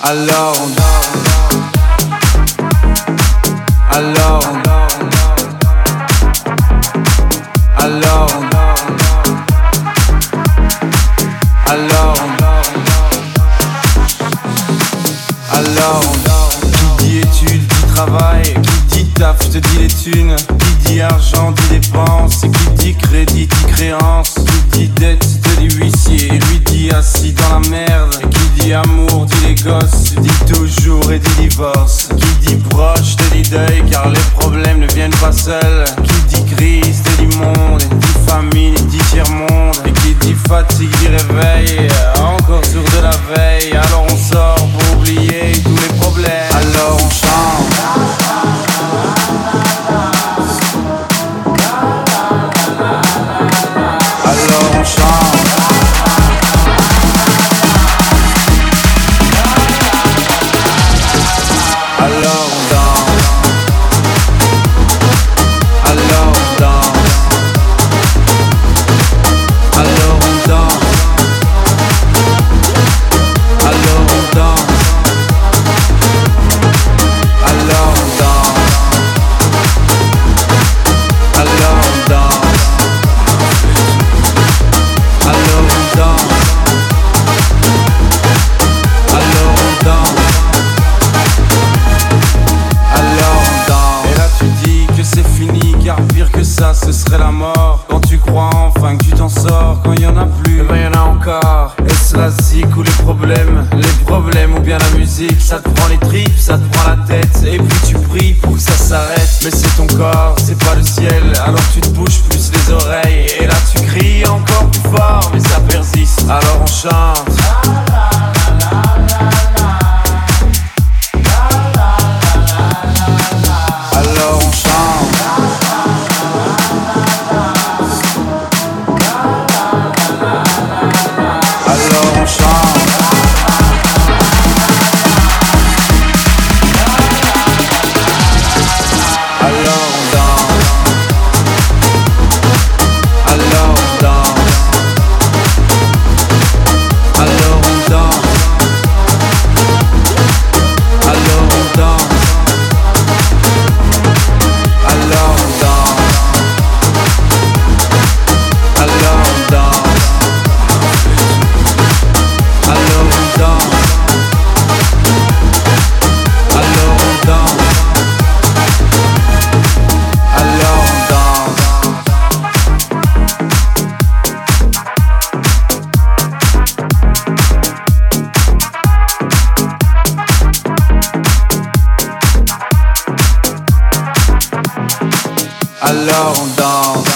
Alors on Alors on Alors on Alors Alors Qui dit études dit travail Qui dit taf je te dis les thunes Qui dit argent dit dépenses Qui dit crédit dit créance Qui dit dette te dit huissier Lui dit assis Les problèmes ne viennent pas seuls. Qui dit crise te dit monde Dit famine dit tiers-monde Et qui dit fatigue dit réveil Encore sur de la veille. Alors on sort pour oublier tous les problèmes. Alors on chante. Alors on chante. Alors serait la mort. Quand tu crois enfin que tu t'en sors Quand y en a plus, eh ben y en a encore. Est-ce la zik ou les problèmes Les problèmes ou bien la musique. Ça te prend les tripes, ça te prend la tête. Et puis tu pries pour que ça s'arrête. Mais c'est ton corps, c'est pas le ciel. Alors tu Alors on danse.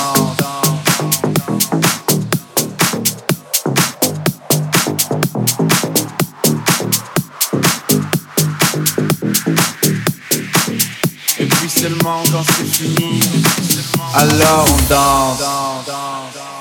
Et puis seulement quand c'est fini. Alors on danse